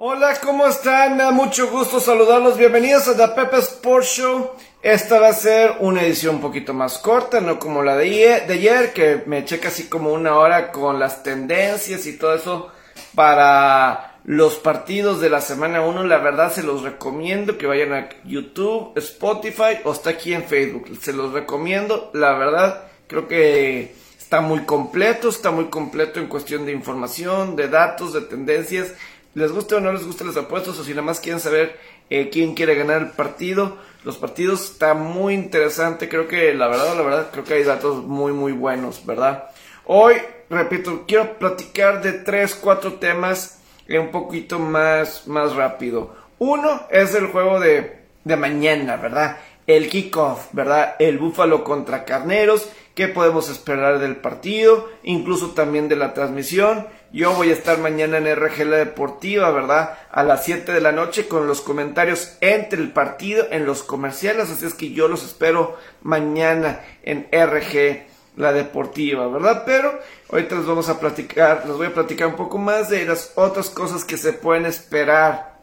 Hola, ¿cómo están? Me da mucho gusto saludarlos. Bienvenidos a The Pepe Sports Show. Esta va a ser una edición un poquito más corta, no como la de ayer, que me eché casi como una hora con las tendencias y todo eso para los partidos de la semana 1. La verdad se los recomiendo que vayan a YouTube, Spotify o está aquí en Facebook. Se los recomiendo. La verdad creo que está muy completo, está muy completo en cuestión de información, de datos, de tendencias les guste o no les guste los apuestos o si nada más quieren saber eh, quién quiere ganar el partido. Los partidos está muy interesante, creo que la verdad, la verdad, creo que hay datos muy, muy buenos, ¿verdad? Hoy, repito, quiero platicar de tres, cuatro temas un poquito más, más rápido. Uno es el juego de, de mañana, ¿verdad? El kickoff, ¿verdad? El Búfalo contra Carneros qué podemos esperar del partido, incluso también de la transmisión. Yo voy a estar mañana en RG La Deportiva, ¿verdad? A las 7 de la noche con los comentarios entre el partido en los comerciales, así es que yo los espero mañana en RG La Deportiva, ¿verdad? Pero ahorita les vamos a platicar, les voy a platicar un poco más de las otras cosas que se pueden esperar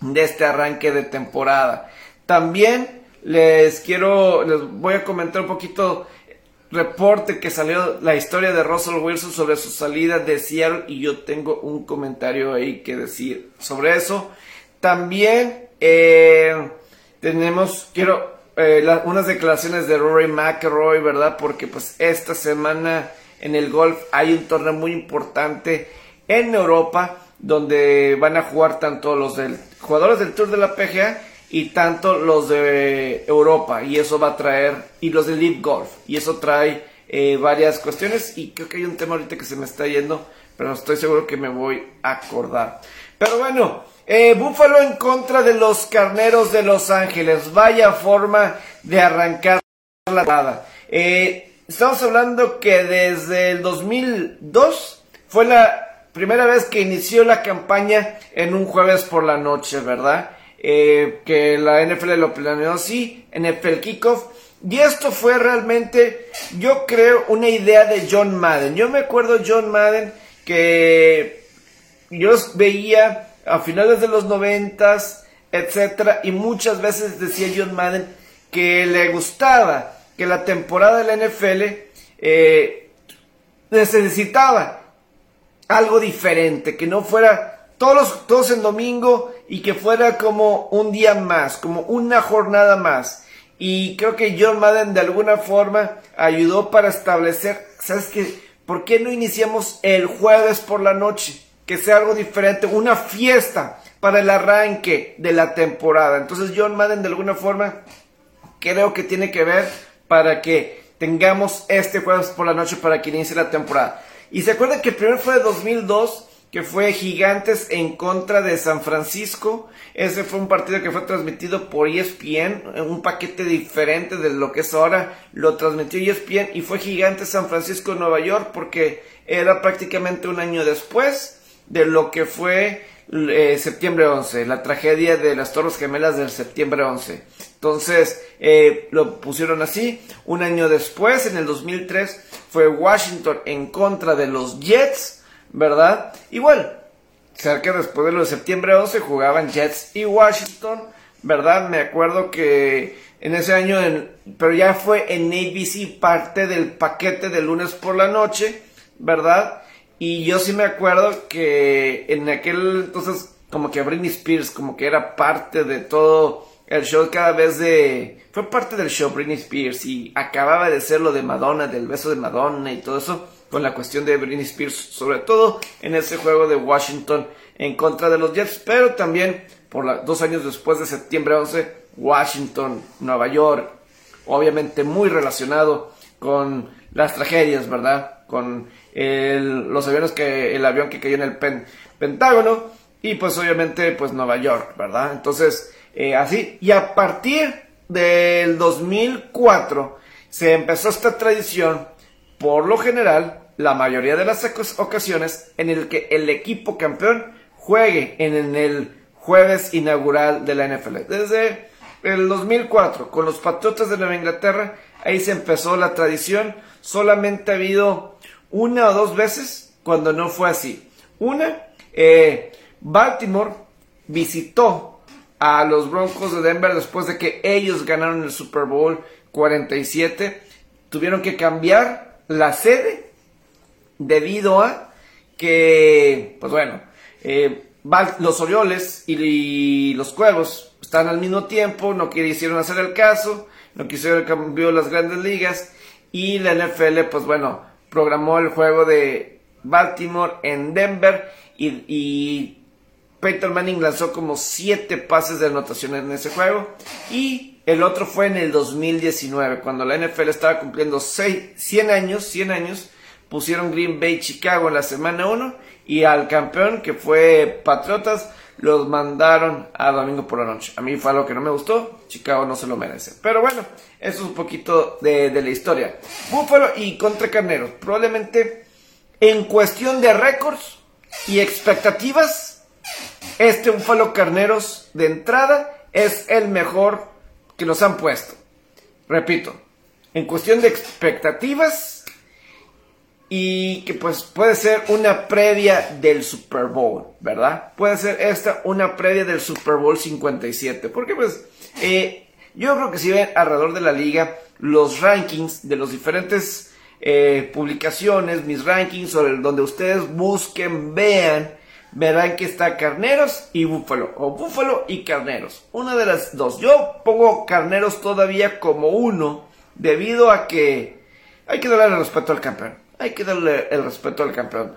de este arranque de temporada. También les quiero, les voy a comentar un poquito reporte que salió la historia de Russell Wilson sobre su salida de Seattle y yo tengo un comentario ahí que decir sobre eso. También eh, tenemos, quiero, eh, unas declaraciones de Rory McIlroy, ¿verdad? Porque pues esta semana en el golf hay un torneo muy importante en Europa donde van a jugar tanto los del, jugadores del Tour de la PGA y tanto los de Europa y eso va a traer y los de Live Golf y eso trae eh, varias cuestiones y creo que hay un tema ahorita que se me está yendo pero estoy seguro que me voy a acordar. Pero bueno eh, Búfalo en contra de los carneros de Los Ángeles. Vaya forma de arrancar la nada eh, estamos hablando que desde el 2002 fue la primera vez que inició la campaña en un jueves por la noche verdad eh, que la NFL lo planeó así, NFL Kickoff. Y esto fue realmente, yo creo, una idea de John Madden. Yo me acuerdo John Madden que yo veía a finales de los noventas, etcétera, y muchas veces decía John Madden que le gustaba que la temporada de la NFL eh, necesitaba algo diferente, que no fuera todos, todos en domingo y que fuera como un día más, como una jornada más. Y creo que John Madden de alguna forma ayudó para establecer, ¿sabes qué? ¿Por qué no iniciamos el jueves por la noche? Que sea algo diferente, una fiesta para el arranque de la temporada. Entonces John Madden de alguna forma creo que tiene que ver para que tengamos este jueves por la noche para que inicie la temporada. Y se acuerdan que el primer fue de 2002 que fue Gigantes en contra de San Francisco. Ese fue un partido que fue transmitido por ESPN, un paquete diferente de lo que es ahora. Lo transmitió ESPN y fue Gigantes San Francisco Nueva York porque era prácticamente un año después de lo que fue eh, septiembre 11, la tragedia de las Torres Gemelas del septiembre 11. Entonces eh, lo pusieron así. Un año después, en el 2003, fue Washington en contra de los Jets ¿verdad? Igual, cerca después de lo de septiembre 11 jugaban Jets y Washington, ¿verdad? Me acuerdo que en ese año, pero ya fue en ABC parte del paquete de lunes por la noche, ¿verdad? Y yo sí me acuerdo que en aquel entonces como que Britney Spears como que era parte de todo el show cada vez de... Fue parte del show Britney Spears y acababa de ser lo de Madonna, del beso de Madonna y todo eso con la cuestión de Britney Spears, sobre todo en ese juego de Washington en contra de los Jets, pero también por dos años después de septiembre 11, Washington, Nueva York, obviamente muy relacionado con las tragedias, ¿verdad? Con los aviones que, el avión que cayó en el Pentágono y pues obviamente pues Nueva York, ¿verdad? Entonces, eh, así, y a partir del 2004 se empezó esta tradición, por lo general, la mayoría de las ocasiones en el que el equipo campeón juegue en el jueves inaugural de la NFL. Desde el 2004, con los Patriotas de Nueva Inglaterra, ahí se empezó la tradición. Solamente ha habido una o dos veces cuando no fue así. Una, eh, Baltimore visitó a los Broncos de Denver después de que ellos ganaron el Super Bowl 47. Tuvieron que cambiar la sede debido a que, pues bueno, eh, los Orioles y, los Cuervos están al mismo tiempo, no quisieron hacer el caso, no quisieron cambiar las grandes ligas y la NFL, pues bueno, programó el juego de Baltimore en Denver y, y Manning lanzó como 7 pases de anotación en ese juego y el otro fue en el 2019 cuando la NFL estaba cumpliendo 100 años, 100 años, pusieron Green Bay Chicago en la semana 1 y al campeón que fue Patriotas los mandaron a domingo por la noche. A mí fue algo que no me gustó, Chicago no se lo merece. Pero bueno, eso es un poquito de, de la historia. Buffalo y contra Carneros, probablemente en cuestión de récords y expectativas, este Búfalo Carneros de entrada es el mejor que nos han puesto. Repito, en cuestión de expectativas y que pues puede ser una previa del Super Bowl, ¿verdad? Puede ser esta una previa del Super Bowl 57, porque pues eh, yo creo que si ven alrededor de la liga los rankings de los diferentes eh, publicaciones, mis rankings, o donde ustedes busquen, vean, verán que está Carneros y Búfalo, o Búfalo y Carneros, una de las dos. Yo pongo Carneros todavía como uno, debido a que hay que darle respeto al campeón, hay que darle el respeto al campeón.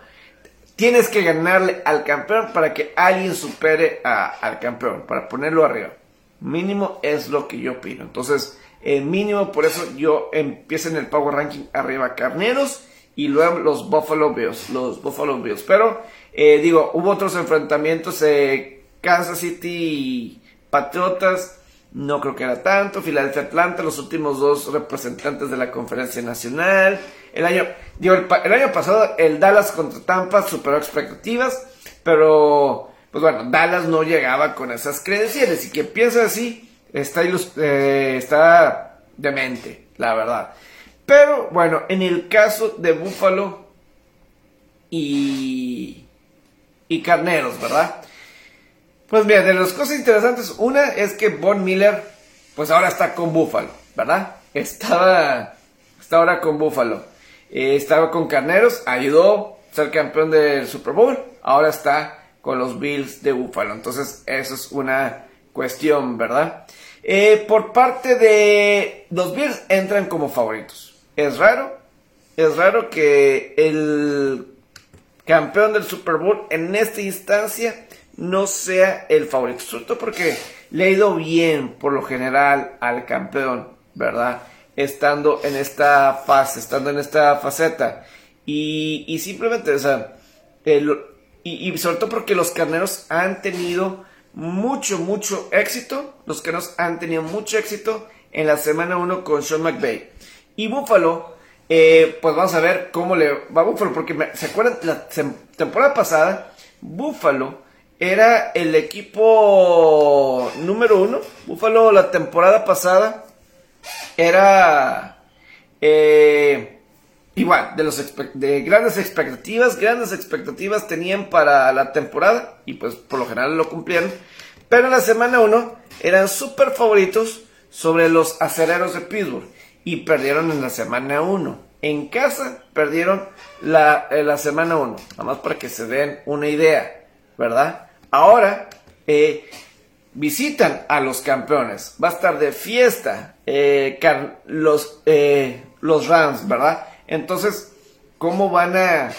Tienes que ganarle al campeón para que alguien supere al campeón, para ponerlo arriba. Mínimo es lo que yo opino. Entonces, el mínimo, por eso yo empiezo en el Power Ranking arriba Carneros y luego los Buffalo Bills, los Buffalo Bills. Pero eh, digo, hubo otros enfrentamientos, eh, Kansas City Patriotas, no creo que era tanto, Filadelfia Atlanta, los últimos dos representantes de la conferencia nacional. El año, digo, el, año pasado el Dallas contra Tampa superó expectativas, pero pues bueno, Dallas no llegaba con esas credenciales y que piensa así, está, eh, está demente, la verdad. Pero bueno, en el caso de Búfalo y, y Carneros, ¿verdad? Pues mira, de las cosas interesantes, una es que Von Miller, pues ahora está con Búfalo, ¿verdad? Estaba, está ahora con Búfalo. Eh, estaba con Carneros, ayudó a ser campeón del Super Bowl, ahora está con los Bills de Búfalo. Entonces, eso es una cuestión, ¿verdad? Eh, por parte de los Bills entran como favoritos. Es raro, es raro que el campeón del Super Bowl en esta instancia no sea el favorito. Todo porque le ha ido bien por lo general al campeón, ¿verdad? Estando en esta fase, estando en esta faceta. Y, simplemente, o sea, y, y sobre todo porque los carneros han tenido mucho, mucho éxito. Los nos han tenido mucho éxito en la semana 1 con Sean McVay. Y Buffalo, eh, pues vamos a ver cómo le va a Buffalo, porque se acuerdan, la temporada pasada, Buffalo era el equipo número uno. Buffalo la temporada pasada era eh, igual, de, los de grandes expectativas, grandes expectativas tenían para la temporada y pues por lo general lo cumplieron. Pero en la semana 1 eran súper favoritos sobre los acereros de Pittsburgh y perdieron en la semana 1. En casa perdieron la, la semana 1, nada más para que se den una idea, ¿verdad? Ahora eh, visitan a los campeones, va a estar de fiesta eh, los, eh, los Rams, ¿verdad? Entonces, ¿cómo van a...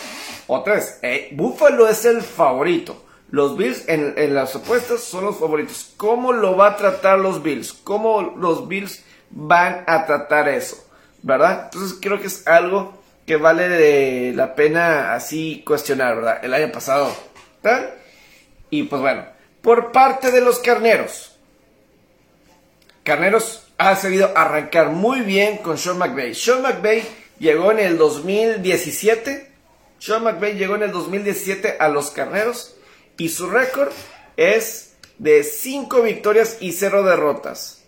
Otra vez, Buffalo es el favorito. Los Bills en, las apuestas son los favoritos. ¿Cómo lo va a tratar los Bills? ¿Cómo los Bills van a tratar eso? ¿Verdad? Entonces creo que es algo que vale la pena así cuestionar, ¿verdad? El año pasado. ¿tal? Y pues bueno, por parte de los carneros. Carneros ha sabido arrancar muy bien con Sean McVay. Sean McVay llegó en el 2017. Sean McVay llegó en el 2017 a los carneros y su récord es de 5 victorias y 0 derrotas.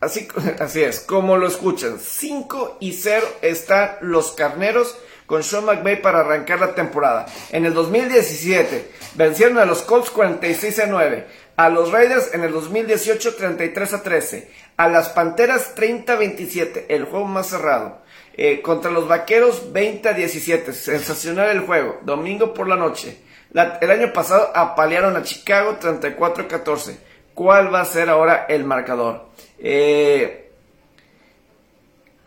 Así, así es, como lo escuchan, 5 y 0 están los carneros con Sean McVay para arrancar la temporada. En el 2017 vencieron a los Colts 46 a 9, a los Raiders en el 2018 33 a 13, a las Panteras 30 a 27, el juego más cerrado. Eh, contra los Vaqueros 20 a 17, sensacional el juego, domingo por la noche. el año pasado apalearon a Chicago 34 a 14. ¿Cuál va a ser ahora el marcador? Eh,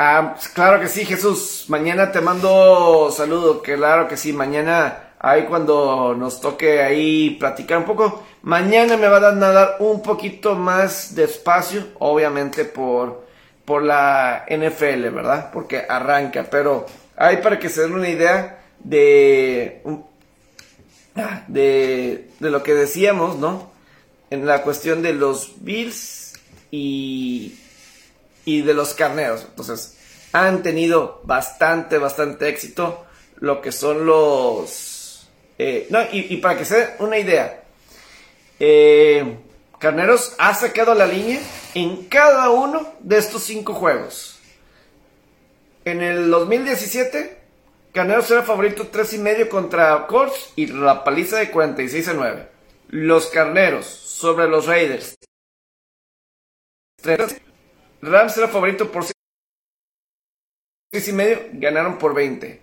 ah, claro que sí, Jesús. Mañana te mando saludo. Claro que sí. Mañana, ahí cuando nos toque ahí platicar un poco. Mañana me va a dar un poquito más de espacio, obviamente por, por la NFL, ¿verdad? Porque arranca. Pero ahí para que se den una idea de, de, de lo que decíamos, ¿no? en la cuestión de los Bills y, y de los carneros. Entonces, han tenido bastante, bastante éxito lo que son los... Eh, no, y, para que se den una idea, eh, Carneros ha sacado la línea en cada uno de estos cinco juegos. En el 2017, Carneros era favorito 3 y medio contra Colts y la paliza de 46 a 9. Los Carneros sobre los Raiders. Rams era favorito por 6 y medio, ganaron por 20.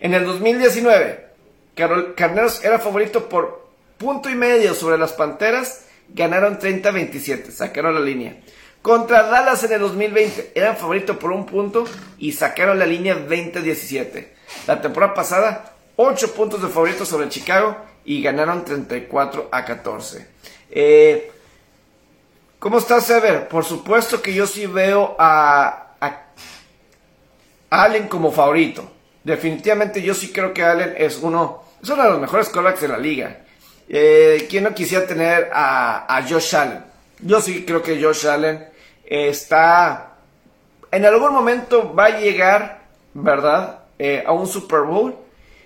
En el 2019, Carneros era favorito por punto y medio sobre las Panteras, ganaron 30-27, sacaron la línea. Contra Dallas en el 2020, eran favorito por un punto y sacaron la línea 20-17. La temporada pasada, 8 puntos de favorito sobre Chicago y ganaron 34 a 14. Eh, ¿Cómo estás, Sever? Por supuesto que yo sí veo a, Allen como favorito. Definitivamente yo sí creo que Allen es uno, es de los mejores callbacks de la liga. Eh, ¿Quién no quisiera tener a, Josh Allen? Yo sí creo que Josh Allen está, en algún momento va a llegar, ¿verdad? Eh, a un Super Bowl.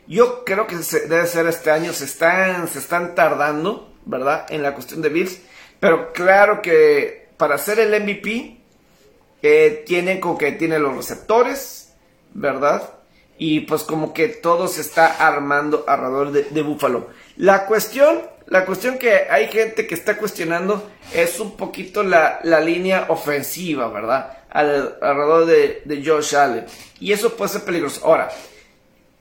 Yo creo que debe ser este año. Se están, se están tardando. ¿verdad? En la cuestión de Bills. Pero claro que para ser el MVP, eh, tiene como que tiene los receptores, ¿verdad? Y pues como que todo se está armando alrededor de, Buffalo. La cuestión, la cuestión que hay gente que está cuestionando es un poquito la, línea ofensiva, ¿verdad? alrededor de, de Josh Allen. Y eso puede ser peligroso. Ahora,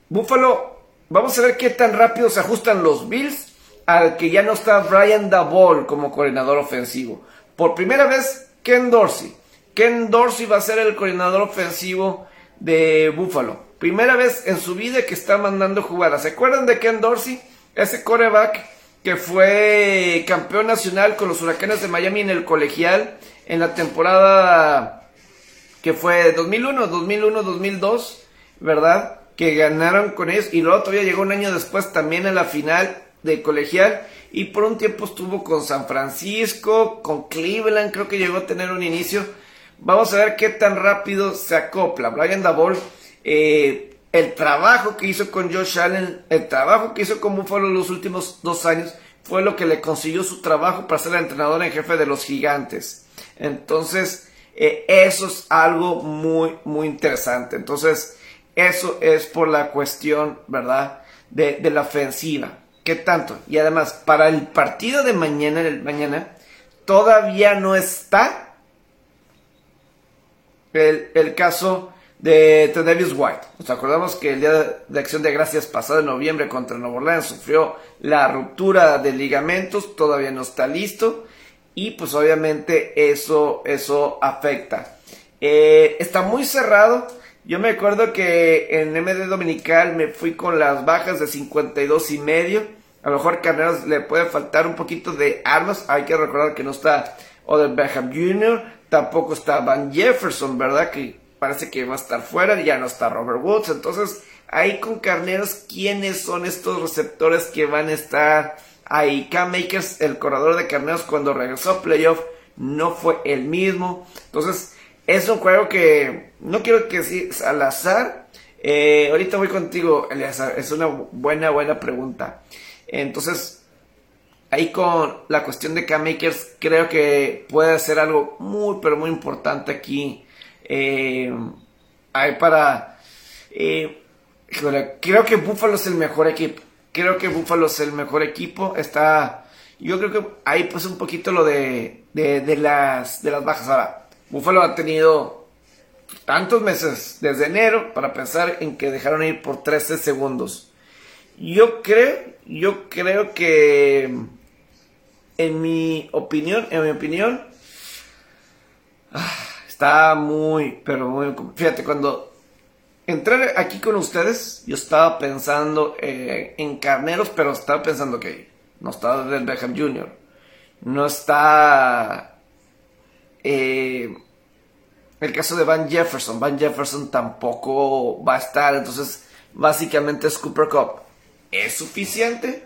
Buffalo, vamos a ver qué tan rápido se ajustan los Bills al que ya no está Brian Dabol como coordinador ofensivo. Por primera vez, Ken Dorsey. Ken Dorsey va a ser el coordinador ofensivo de Buffalo. Primera vez en su vida que está mandando jugadas. ¿Se acuerdan de Ken Dorsey? Ese coreback que fue campeón nacional con los huracanes de Miami en el colegial en la temporada que fue 2001, 2001, 2002, ¿verdad? Que ganaron con ellos y luego todavía llegó un año después también a la final de colegial y por un tiempo estuvo con San Francisco, con Cleveland, creo que llegó a tener un inicio. Vamos a ver qué tan rápido se acopla. Brian Dabol, eh, el trabajo que hizo con Josh Allen, el trabajo que hizo con Buffalo los últimos dos años, fue lo que le consiguió su trabajo para ser el entrenador en jefe de los gigantes. Entonces, eh, eso es algo muy, muy interesante. Entonces, eso es por la cuestión, ¿verdad? De, de la ofensiva. ¿Qué tanto? Y además, para el partido de mañana, el mañana, todavía no está el, caso de Davis White. Nos acordamos que el día de acción de gracias pasado en noviembre contra Nuevo Orleans sufrió la ruptura de ligamentos, todavía no está listo y pues obviamente eso, eso afecta. Eh, está muy cerrado. Yo me acuerdo que en MD Dominical me fui con las bajas de 52 y medio. A lo mejor Carneros le puede faltar un poquito de armas. Hay que recordar que no está Odell Beckham Jr., tampoco está Van Jefferson, ¿verdad? Que parece que va a estar fuera, ya no está Robert Woods. Entonces, ahí con Carneros, ¿quiénes son estos receptores que van a estar ahí? Cam Makers, el corredor de Carneros, cuando regresó a playoff, no fue el mismo. Entonces, es un juego que no quiero que sea al azar. Eh, ahorita voy contigo. Es una buena, buena pregunta. Entonces, ahí con la cuestión de K-Makers, creo que puede ser algo muy, pero muy importante aquí. Eh, para. Eh, creo que Buffalo es el mejor equipo. Creo que Buffalo es el mejor equipo. Está. Yo creo que ahí pues un poquito lo de, de, las, de las bajas. Ahora, Buffalo ha tenido tantos meses desde enero para pensar en que dejaron ir por 13 segundos. Yo creo, yo creo que en mi opinión, en mi opinión, ah, está muy, pero muy, fíjate, cuando entré aquí con ustedes, yo estaba pensando eh, en carneros, pero estaba pensando que no está del Beckham Jr., no está eh, el caso de Van Jefferson, Van Jefferson tampoco va a estar, entonces básicamente es Cooper Cup. ¿Es suficiente?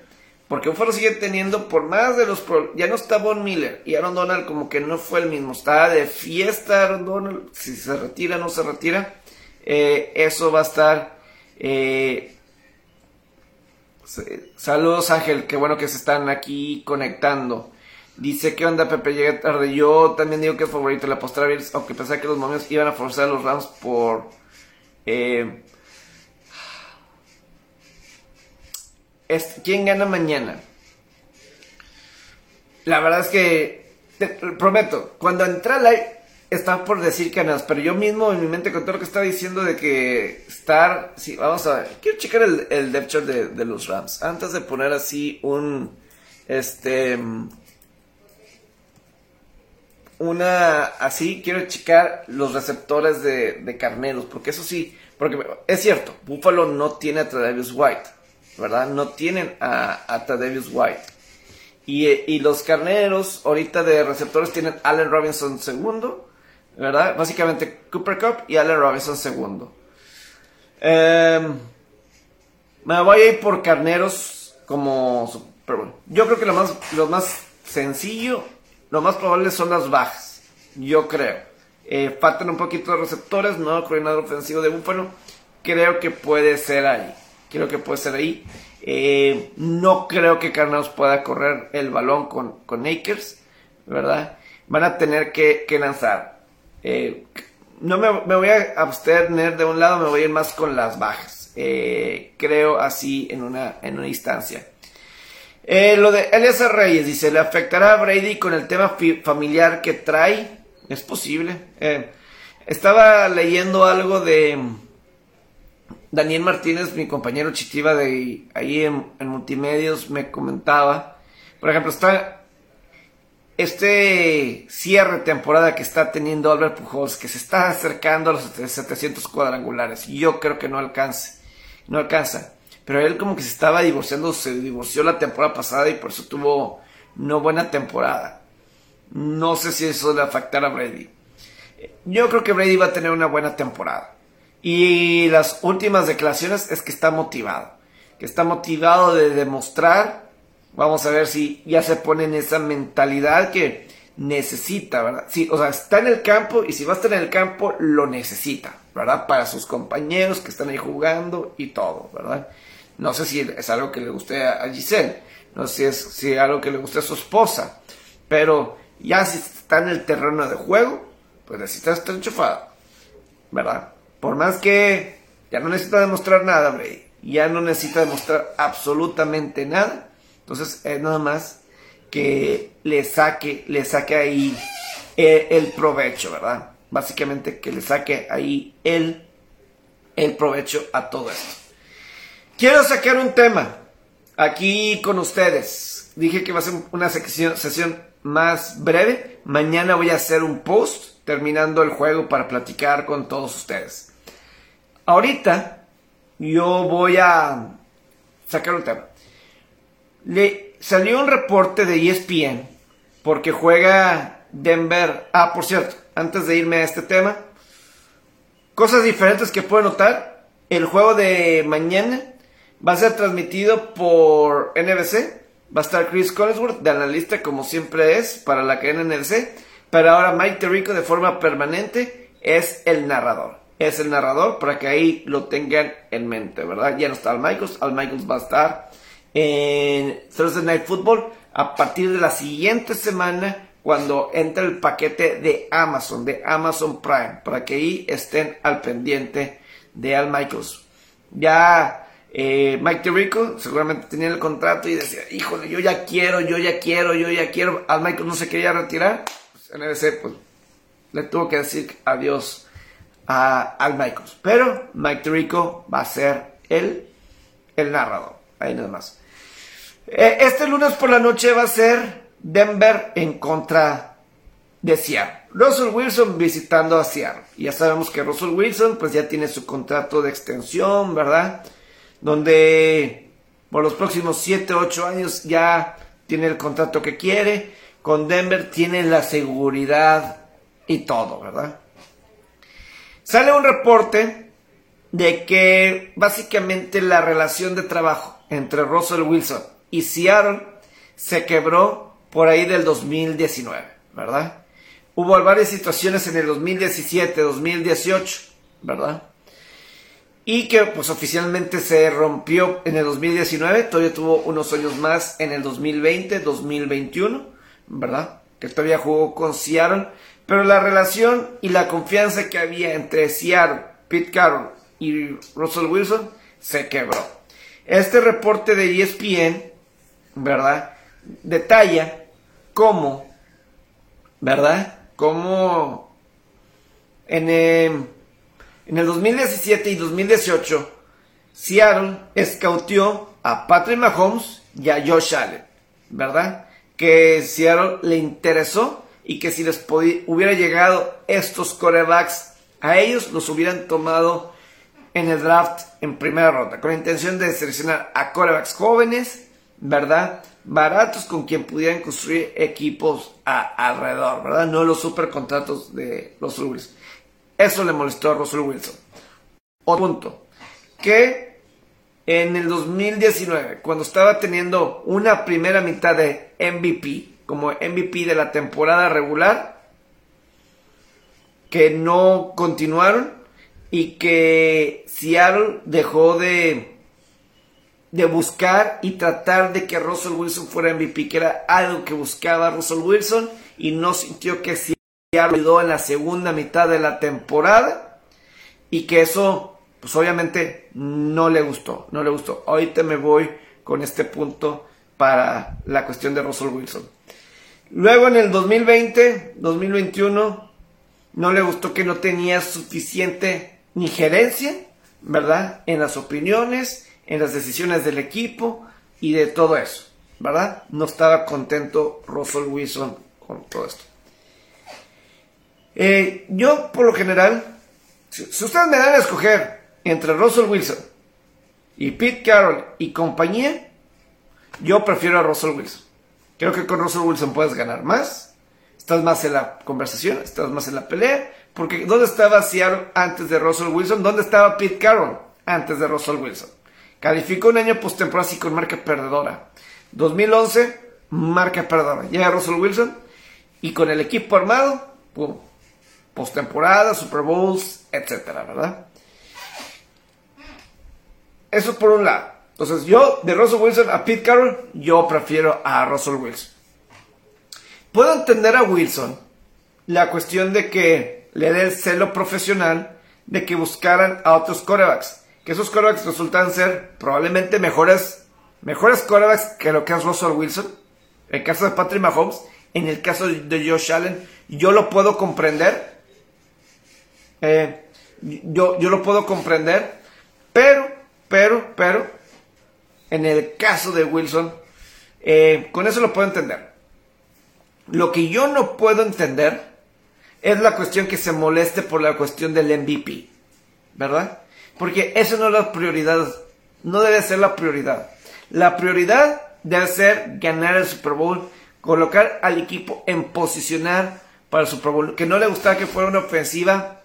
Porque Buffalo sigue teniendo, por más de los... Ya no está Von Miller y Aaron Donald como que no fue el mismo. Está de fiesta Aaron Donald. Si se retira no se retira. Eh, eso va a estar... Eh, saludos Ángel, qué bueno que se están aquí conectando. Dice, ¿qué onda Pepe? Llega tarde. Yo también digo que es favorito la postura, aunque pensé que los momentos iban a forzar a los Rams por... Eh, ¿Quién gana mañana? La verdad es que, te, prometo, cuando entré al live estaba por decir ganas, pero yo mismo en mi mente con todo lo que estaba diciendo de que estar, sí, vamos a ver, quiero checar el, el depth chart de, de, los Rams, antes de poner así un, este, una, así, quiero checar los receptores de, de carneros, porque eso sí, porque es cierto, Buffalo no tiene a White, ¿verdad? No tienen a, a White. Y, los carneros ahorita de receptores tienen Allen Robinson segundo, ¿verdad? Básicamente Cooper Cup y Allen Robinson segundo. Em, me voy a ir por carneros como Yo creo que lo más, lo más sencillo, lo más probable son las bajas. Yo creo. Eh, faltan un poquito de receptores, no coordinador ofensivo de Buffalo. Creo que puede ser ahí creo que puede ser ahí. Eh, no creo que Carneros pueda correr el balón con, con Akers, ¿verdad? Van a tener que, lanzar. Eh, no me, voy a abstener de un lado, me voy a ir más con las bajas. Creo así en una, en una instancia. Lo de Elias Reyes dice, ¿le afectará a Brady con el tema familiar que trae? Es posible. estaba leyendo algo de Daniel Martínez, mi compañero chitiva de ahí en, multimedios, me comentaba, por ejemplo, está este cierre de temporada que está teniendo Albert Pujols, que se está acercando a los 700 cuadrangulares. Yo creo que no alcance, no alcanza. Pero él como que se estaba divorciando, se divorció la temporada pasada y por eso tuvo no buena temporada. No sé si eso le afectará a Brady. Yo creo que Brady va a tener una buena temporada. Y las últimas declaraciones es que está motivado. Que está motivado de demostrar. Vamos a ver si ya se pone en esa mentalidad que necesita, ¿verdad? Sí, o sea, está en el campo y si va a estar en el campo, lo necesita, ¿verdad? Para sus compañeros que están ahí jugando y todo, ¿verdad? No sé si es algo que le guste a Giselle, no sé si es, si algo que le guste a su esposa, pero ya si está en el terreno de juego, pues necesita estar enchufado, ¿verdad? Por más que ya no necesita demostrar nada, Brady. Ya no necesita demostrar absolutamente nada. Entonces es nada más que le saque, le saque ahí el, provecho, ¿verdad? Básicamente que le saque ahí el, el provecho a todo esto. Quiero sacar un tema aquí con ustedes. Dije que va a ser una sesión más breve. Mañana voy a hacer un post terminando el juego para platicar con todos ustedes. Ahorita yo voy a sacar un tema. Le salió un reporte de ESPN porque juega Denver. Ah, por cierto, antes de irme a este tema, cosas diferentes que puedo notar. El juego de mañana va a ser transmitido por NBC. Va a estar Chris Collinsworth de analista como siempre es para la cadena NBC. Pero ahora Mike Tirico de forma permanente es el narrador es el narrador para que ahí lo tengan en mente, ¿verdad? Ya no está Al Michaels, Al Michaels va a estar en Thursday Night Football a partir de la siguiente semana cuando entre el paquete de Amazon, de Amazon Prime, para que ahí estén al pendiente de Al Michaels. Ya eh, Mike Tirico seguramente tenía el contrato y decía, híjole, yo ya quiero, yo ya quiero, yo ya quiero. Al Michael no se quería retirar. Pues, NBC pues, le tuvo que decir adiós a Al Michaels. Pero Mike Tirico va a ser el, el narrador. Ahí nada más. Eh, este lunes por la noche va a ser Denver en contra de Seattle. Russell Wilson visitando a Seattle. Ya sabemos que Russell Wilson pues ya tiene su contrato de extensión, ¿verdad? Donde por los próximos 7, 8 años ya tiene el contrato que quiere. Con Denver tiene la seguridad y todo, ¿verdad? Sale un reporte de que básicamente la relación de trabajo entre Russell Wilson y Seattle se quebró por ahí del 2019, ¿verdad? Hubo varias situaciones en el 2017, 2018, ¿verdad? Y que pues oficialmente se rompió en el 2019, todavía tuvo unos años más en el 2020, 2021, ¿verdad? Que todavía jugó con Seattle, pero la relación y la confianza que había entre Seattle, Pete Carroll y Russell Wilson se quebró. Este reporte de ESPN, ¿verdad? Detalla cómo, ¿verdad? Cómo en, em, en el 2017 y 2018 Seattle escautió a Patrick Mahomes y a Josh Allen, ¿verdad? Que Seattle le interesó y que si les hubiera llegado estos corebacks a ellos, los hubieran tomado en el draft en primera ronda, con la intención de seleccionar a corebacks jóvenes, ¿verdad? Baratos con quien pudieran construir equipos alrededor, ¿verdad? No los super contratos de los Wilson. Eso le molestó a Russell Wilson. Otro punto, que en el 2019, cuando estaba teniendo una primera mitad de MVP, como MVP de la temporada regular, que no continuaron, y que Seattle dejó de, de buscar y tratar de que Russell Wilson fuera MVP, que era algo que buscaba Russell Wilson y no sintió que Seattle ayudó en la segunda mitad de la temporada y que eso pues obviamente no le gustó, no le gustó. Ahorita me voy con este punto para la cuestión de Russell Wilson. Luego en el 2020, 2021, no le gustó que no tenía suficiente ni gerencia, ¿verdad? En las opiniones, en las decisiones del equipo y de todo eso, ¿verdad? No estaba contento Russell Wilson con todo esto. Eh, yo, por lo general, si, ustedes me dan a escoger entre Russell Wilson y Pete Carroll y compañía, yo prefiero a Russell Wilson. Creo que con Russell Wilson puedes ganar más, estás más en la conversación, estás más en la pelea porque ¿dónde estaba Seattle antes de Russell Wilson? ¿Dónde estaba Pete Carroll antes de Russell Wilson? Calificó un año postemporada así con marca perdedora. 2011, marca perdedora. Llega Russell Wilson y con el equipo armado, pum, postemporada, Super Bowls, etcétera, ¿verdad? Eso por un lado. Entonces, yo de Russell Wilson a Pete Carroll, yo prefiero a Russell Wilson. Puedo entender a Wilson la cuestión de que le dé el celo profesional de que buscaran a otros corebacks. Que esos corebacks resultan ser probablemente mejores, mejores corebacks que lo que es Russell Wilson. En el caso de Patrick Mahomes, en el caso de Josh Allen, yo lo puedo comprender. Eh, yo, yo lo puedo comprender. Pero, pero, pero, en el caso de Wilson, eh, con eso lo puedo entender. Lo que yo no puedo entender es la cuestión que se moleste por la cuestión del MVP, ¿verdad? Porque eso no es la prioridad, no debe ser la prioridad. La prioridad debe ser ganar el Super Bowl, colocar al equipo en posicionar para el Super Bowl, que no le gustaba que fuera una ofensiva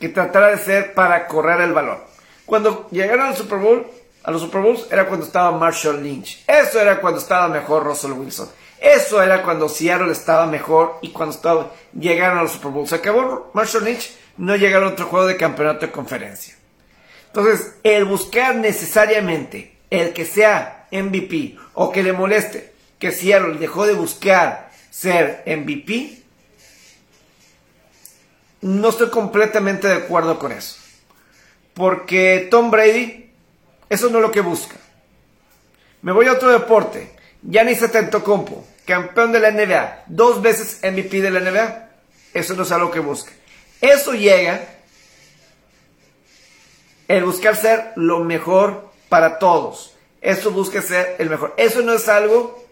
que tratara de ser para correr el balón. Cuando llegaron al Super Bowl, a los Super Bowls era cuando estaba Marshall Lynch. Eso era cuando estaba mejor Russell Wilson. Eso era cuando Seattle estaba mejor y cuando estaba, llegaron a los Super Bowl. Se acabó Marshall Lynch, no llegaron a otro juego de campeonato de conferencia. Entonces, el buscar necesariamente el que sea MVP o que le moleste que Seattle dejó de buscar ser MVP, no estoy completamente de acuerdo con eso. Porque Tom Brady, eso no es lo que busca. Me voy a otro deporte. Giannis Antetokounmpo, campeón de la NBA, dos veces MVP de la NBA. Eso no es algo que busca. Eso llega el buscar ser lo mejor para todos. Eso busca ser el mejor. Eso no es algo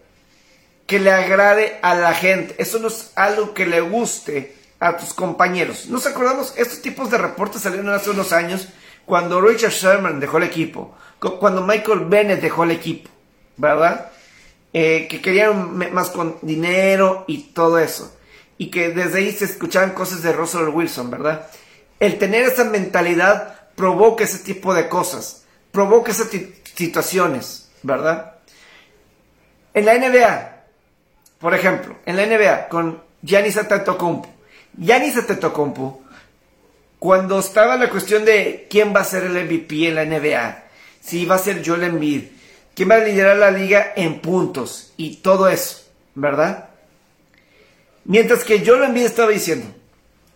que le agrade a la gente. Eso no es algo que le guste a tus compañeros. Nos acordamos, estos tipos de reportes salieron hace unos años cuando Richard Sherman dejó el equipo, cuando Michael Bennett dejó el equipo, ¿verdad? Eh, que querían más con dinero y todo eso. Y que desde ahí se escuchaban cosas de Russell Wilson, ¿verdad? El tener esa mentalidad provoca ese tipo de cosas, provoca esas situaciones, ¿verdad? En la NBA, por ejemplo, en la NBA, con Giannis Antetokounmpo, Giannis Antetokounmpo, cuando estaba la cuestión de quién va a ser el MVP en la NBA, si va a ser Joel Embiid, quién va a liderar la liga en puntos y todo eso, ¿verdad? Mientras que Joel Embiid estaba diciendo,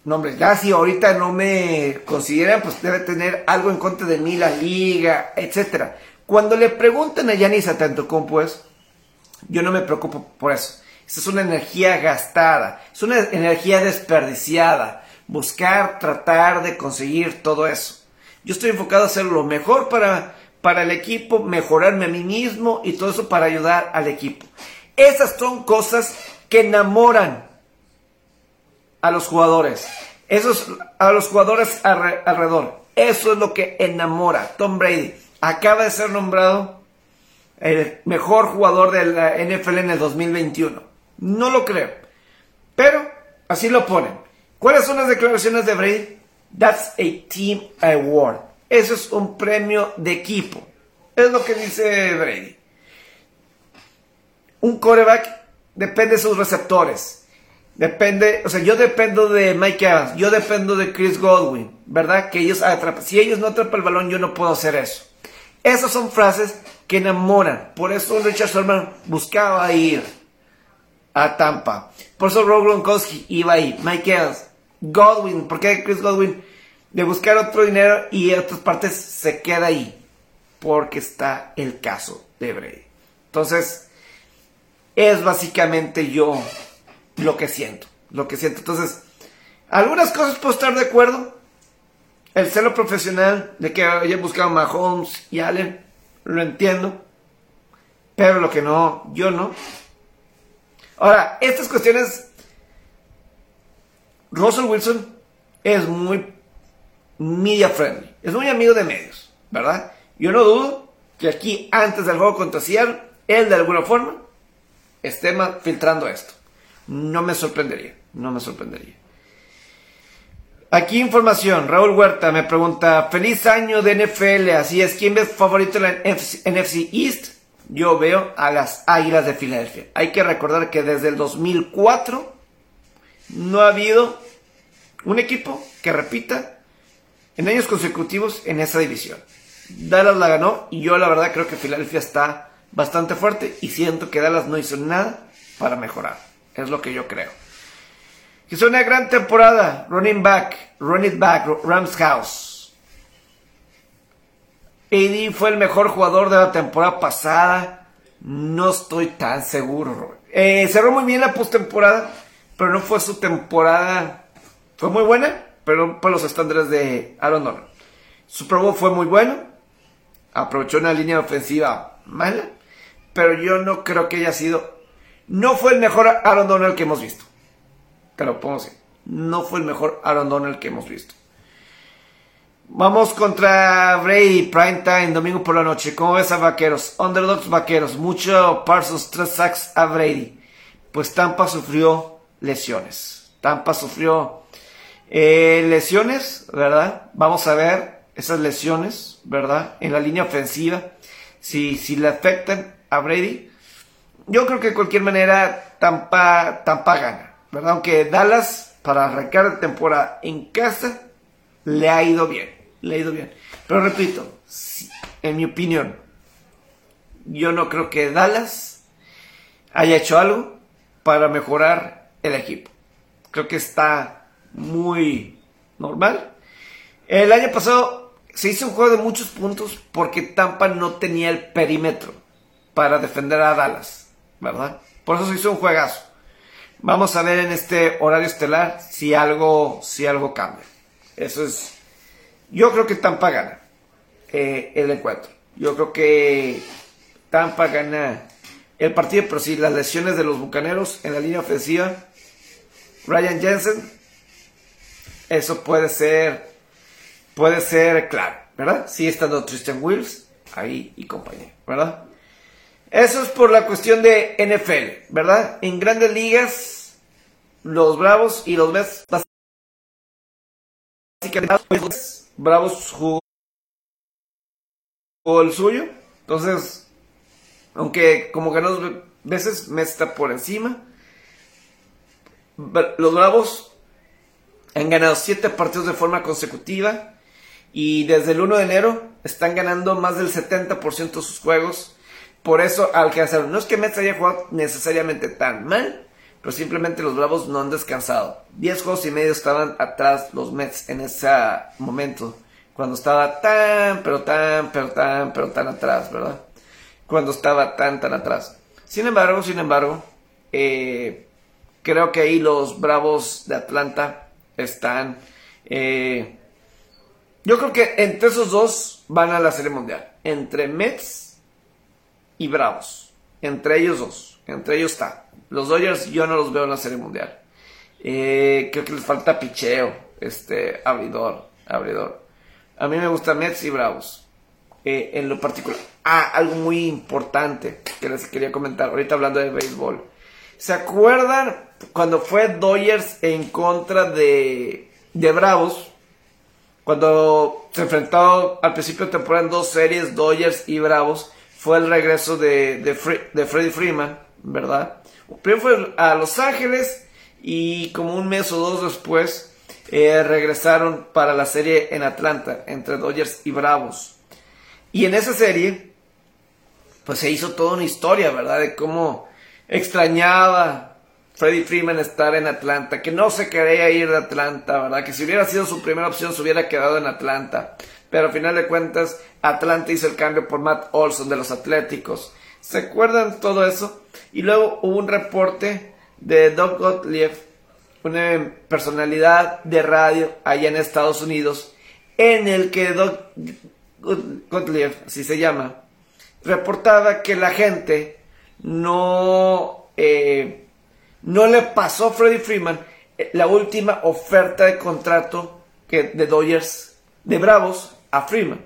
no hombre, ya si ahorita no me consideran, pues debe tener algo en contra de mí la liga, etcétera. Cuando le preguntan a Yanis Antetokounmpo es, yo no me preocupo por eso. Es una energía gastada, es una energía desperdiciada. Buscar, tratar de conseguir todo eso. Yo estoy enfocado a hacer lo mejor para, para el equipo, mejorarme a mí mismo y todo eso para ayudar al equipo. Esas son cosas que enamoran a los jugadores. Esos, a los jugadores alrededor. Eso es lo que enamora. Tom Brady acaba de ser nombrado el mejor jugador de la NFL en el 2021. No lo creo. Pero así lo ponen. ¿Cuáles son las declaraciones de Brady? That's a team award. Eso es un premio de equipo. Es lo que dice Brady. Un coreback depende de sus receptores. Depende, o sea, yo dependo de Mike Evans, yo dependo de Chris Godwin, ¿verdad? Que ellos atrapan. Si ellos no atrapan el balón, yo no puedo hacer eso. Esas son frases que enamoran. Por eso Richard Sherman buscaba ir a Tampa. Por eso Rob Gronkowski iba ahí. Mike Evans, Godwin, ¿por qué Chris Godwin? De buscar otro dinero y en otras partes se queda ahí. Porque está el caso de Brady. Entonces, es básicamente yo lo que siento, lo que siento. Entonces, algunas cosas puedo estar de acuerdo. El celo profesional de que hayan buscado Mahomes y Allen, lo entiendo. Pero lo que no, yo no. Ahora, estas cuestiones, Russell Wilson es muy media friendly, es muy amigo de medios, ¿verdad? Yo no dudo que aquí, antes del juego contra Seattle, él de alguna forma esté filtrando esto. No me sorprendería, no me sorprendería. Aquí información, Raúl Huerta me pregunta, feliz año de NFL, así es, ¿quién ves favorito en la NFC East? Yo veo a las Águilas de Filadelfia. Hay que recordar que desde el 2004 no ha habido un equipo que repita en años consecutivos en esa división. Dallas la ganó y yo la verdad creo que Filadelfia está bastante fuerte y siento que Dallas no hizo nada para mejorar. Es lo que yo creo. Hizo una gran temporada. Running back, running back, Rams House. AD fue el mejor jugador de la temporada pasada. No estoy tan seguro. Eh, cerró muy bien la postemporada, pero no fue su temporada. Fue muy buena, pero para los estándares de Aaron Donald. Su Pro fue muy bueno. Aprovechó una línea ofensiva mala, pero yo no creo que haya sido no fue el mejor Aaron Donald que hemos visto. Te lo pongo así. No fue el mejor Aaron Donald que hemos visto. Vamos contra Brady, prime time, domingo por la noche. ¿Cómo ves a Vaqueros? Underdogs Vaqueros. Mucho Parsons, tres sacks a Brady. Pues Tampa sufrió lesiones. Tampa sufrió eh, lesiones, ¿verdad? Vamos a ver esas lesiones, ¿verdad? En la línea ofensiva. Si, si le afectan a Brady yo creo que de cualquier manera Tampa, Tampa gana, ¿verdad? Aunque Dallas, para arrancar la temporada en casa, le ha ido bien, le ha ido bien. Pero repito, en mi opinión, yo no creo que Dallas haya hecho algo para mejorar el equipo. Creo que está muy normal. El año pasado se hizo un juego de muchos puntos porque Tampa no tenía el perímetro para defender a Dallas, ¿verdad? Por eso se hizo un juegazo. Vamos a ver en este horario estelar si algo, si algo cambia. Eso es. Yo creo que Tampa gana eh, el encuentro. Yo creo que Tampa gana el partido, pero sí, las lesiones de los bucaneros en la línea ofensiva. Ryan Jensen, eso puede ser, puede ser claro, ¿verdad? Sí, estando Tristan Wills ahí y compañía, ¿verdad? Eso es por la cuestión de NFL, ¿verdad? En grandes ligas, los Bravos y los Mets, básicamente, Bravos jugó el suyo, entonces, aunque como ganó dos veces, Mets está por encima. Los Bravos han ganado siete partidos de forma consecutiva y desde el 1 de enero están ganando más del 70% de sus juegos por eso alcanzaron. No es que Mets haya jugado necesariamente tan mal, pero simplemente los Bravos no han descansado. Diez juegos y medio estaban atrás los Mets en ese momento. Cuando estaba tan, pero tan, pero tan, pero tan atrás, ¿verdad? Cuando estaba tan, tan atrás. Sin embargo, sin embargo, eh, creo que ahí los Bravos de Atlanta están... Eh, yo creo que entre esos dos van a la Serie Mundial. Entre Mets y Bravos. Entre ellos dos. Entre ellos está. Los Dodgers yo no los veo en la Serie Mundial. Eh, creo que les falta picheo. Este, abridor. Abridor. A mí me gustan Mets y Bravos. Eh, en lo particular. Ah, algo muy importante que les quería comentar. Ahorita hablando de béisbol. ¿Se acuerdan cuando fue Dodgers en contra de, de Bravos? Cuando se enfrentó al principio de temporada en dos series, Dodgers y Bravos fue el regreso de, de, Freddie Freeman, ¿verdad? Primero fue a Los Ángeles y como un mes o dos después eh, regresaron para la serie en Atlanta entre Dodgers y Bravos. Y en esa serie, pues se hizo toda una historia, ¿verdad? De cómo extrañaba Freddie Freeman estar en Atlanta, que no se quería ir de Atlanta, ¿verdad? Que si hubiera sido su primera opción se hubiera quedado en Atlanta pero al final de cuentas Atlanta hizo el cambio por Matt Olson de los Atléticos. ¿Se acuerdan todo eso? Y luego hubo un reporte de Doug Gottlieb, una personalidad de radio allá en Estados Unidos, en el que Doug Gottlieb, así se llama, reportaba que la gente no, eh, no le pasó a Freddie Freeman la última oferta de contrato que, de Dodgers, de Bravos, a Freeman.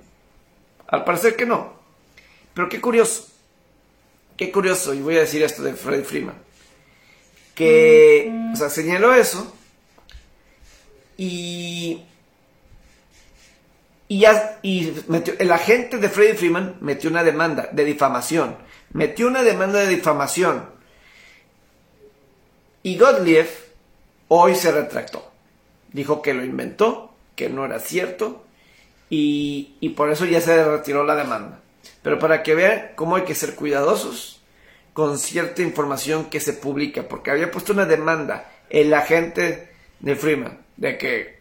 Al parecer que no. Pero qué curioso. Qué curioso, y voy a decir esto de Freddie Freeman. Que, o sea, señaló eso. Y. Y ya. Y metió, el agente de Freddie Freeman metió una demanda de difamación. Metió una demanda de difamación. Y Gottlieb hoy se retractó. Dijo que lo inventó, que no era cierto y, por eso ya se retiró la demanda. Pero para que vean cómo hay que ser cuidadosos con cierta información que se publica, porque había puesto una demanda el agente de Freeman de que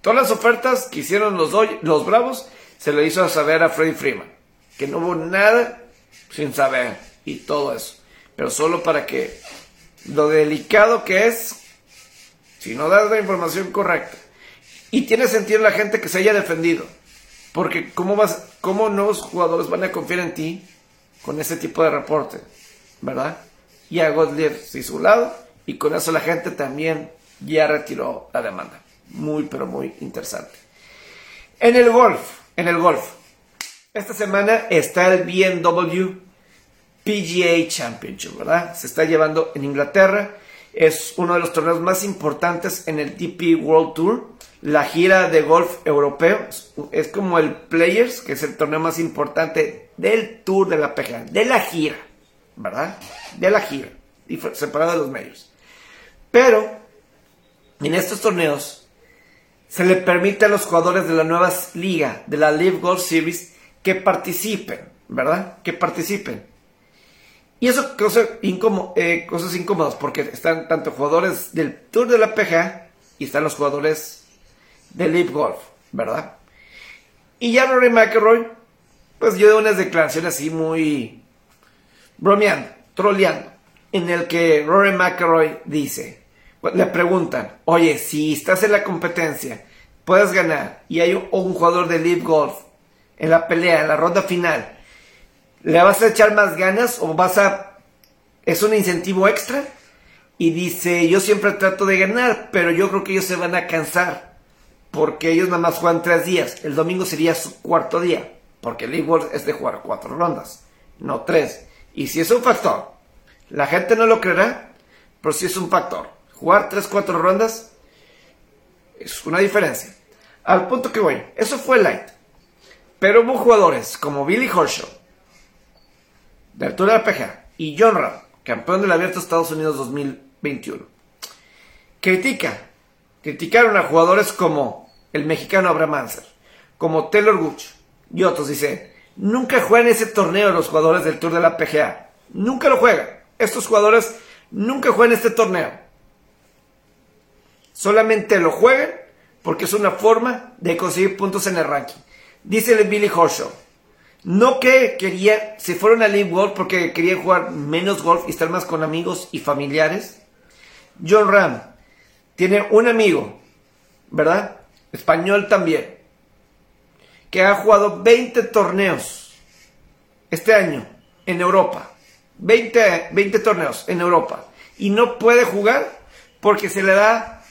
todas las ofertas que hicieron los, los Bravos se le hizo saber a Freddie Freeman, que no hubo nada sin saber y todo eso, pero solo para que lo delicado que es si no das la información correcta y tiene sentido la gente que se haya defendido. Porque ¿cómo, vas, cómo nuevos jugadores van a confiar en ti con ese tipo de reporte? ¿Verdad? Y a Gottlieb se su lado y con eso la gente también ya retiró la demanda. Muy, pero muy interesante. En el golf, en el golf. Esta semana está el BMW PGA Championship, ¿verdad? Se está llevando en Inglaterra. Es uno de los torneos más importantes en el DP World Tour la gira de golf europeo es como el Players, que es el torneo más importante del Tour de la PGA, de la gira, ¿verdad? De la gira, separado de los medios. Pero en estos torneos se le permite a los jugadores de la nueva liga, de la Live Golf Series, que participen, ¿verdad? Que participen. Y eso causa eh, cosas incómodas, porque están tanto jugadores del Tour de la PGA y están los jugadores de Live Golf, ¿verdad? Y ya Rory McIlroy, pues dio unas declaraciones así muy bromeando, troleando, en el que Rory McIlroy dice, le preguntan, oye, si estás en la competencia, puedes ganar, y hay un, jugador de Live Golf en la pelea, en la ronda final, ¿le vas a echar más ganas o vas a... es un incentivo extra? Y dice, yo siempre trato de ganar, pero yo creo que ellos se van a cansar, porque ellos nada más juegan tres días, el domingo sería su cuarto día, porque el Golf es de jugar cuatro rondas, no tres. Y si es un factor, la gente no lo creerá, pero si es un factor. Jugar 3-4 rondas es una diferencia. Al punto que voy, eso fue light. Pero hubo jugadores como Billy Horschel, de altura PGA, y John Ram, campeón del Abierto Estados Unidos 2021. Critica, criticaron a jugadores como el mexicano Abraham Anser, como Taylor Gooch y otros. Dice, nunca juegan ese torneo los jugadores del Tour de la PGA. Nunca lo juegan. Estos jugadores nunca juegan este torneo. Solamente lo juegan porque es una forma de conseguir puntos en el ranking. Dice Billy Horschel. No que quería, se fueron a Live Golf porque querían jugar menos golf y estar más con amigos y familiares. John Ram tiene un amigo, ¿verdad? Español también, que ha jugado 20 torneos este año en Europa. 20, 20 torneos en Europa. Y no puede jugar porque se le da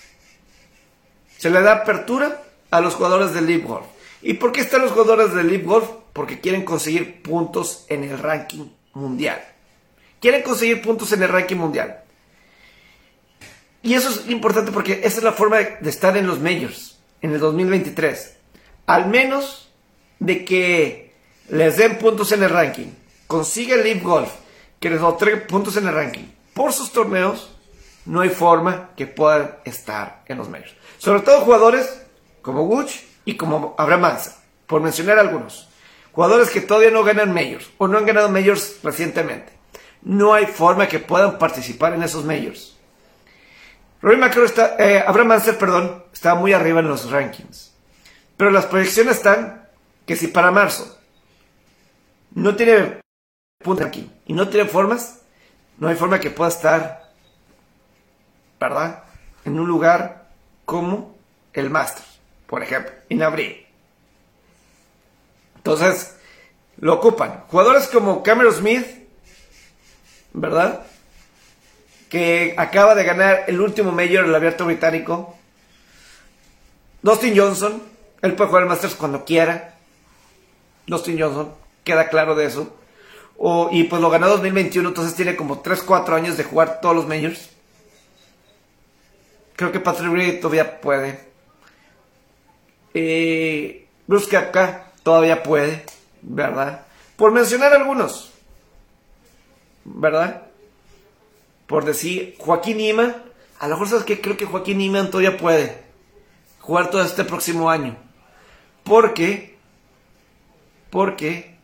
se le da apertura a los jugadores del Live Golf. ¿Y por qué están los jugadores del Live Golf? Porque quieren conseguir puntos en el ranking mundial. Quieren conseguir puntos en el ranking mundial. Y eso es importante porque esa es la forma de estar en los majors en el 2023. Al menos de que les den puntos en el ranking. Consigue el Golf que les otorgue puntos en el ranking por sus torneos. No hay forma que puedan estar en los majors. Sobre todo jugadores como Gucci y como Abraham Mansa, por mencionar algunos. Jugadores que todavía no ganan majors o no han ganado majors recientemente. No hay forma que puedan participar en esos majors. Rory McIlroy está, eh, Abraham Manser, perdón, está muy arriba en los rankings. Pero las proyecciones están que si para marzo no tiene punto aquí y no tiene formas, no hay forma que pueda estar, ¿verdad? En un lugar como el Master, por ejemplo, en abril. Entonces, lo ocupan. Jugadores como Cameron Smith, ¿verdad? Que acaba de ganar el último Major del Abierto Británico. Dustin Johnson, él puede jugar el Masters cuando quiera. Dustin Johnson, queda claro de eso. y pues lo ganó 2021, entonces tiene como 3-4 años de jugar todos los Majors. Creo que Patrick Reed todavía puede. Eh, Bruce Kepka todavía puede, ¿verdad? Por mencionar algunos, ¿verdad? Por decir, Joaquín Iman, a lo mejor sabes que creo que Joaquín Iman todavía puede jugar todo este próximo año. Porque, porque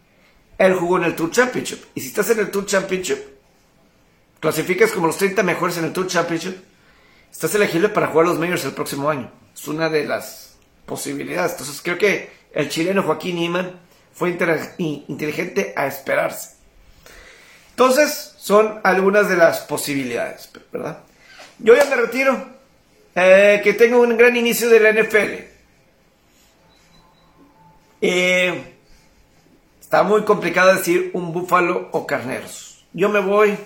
él jugó en el Tour Championship. Y si estás en el Tour Championship, clasificas como los 30 mejores en el Tour Championship estás elegible para jugar los majors el próximo año. Es una de las posibilidades. Entonces creo que el chileno Joaquín Iman fue inteligente a esperarse. Entonces son algunas de las posibilidades, ¿verdad? Yo ya me retiro. Eh, que tengo un gran inicio de la NFL. Eh, está muy complicado decir un búfalo o carneros. Yo me voy,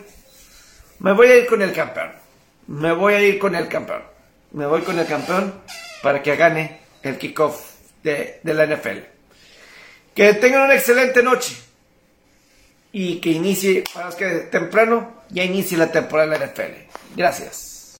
me voy a ir con el campeón me voy a ir con el campeón. Me voy con el campeón para que gane el kickoff de, de la NFL. Que tengan una excelente noche y que inicie, para que temprano ya inicie la temporada de la NFL. Gracias.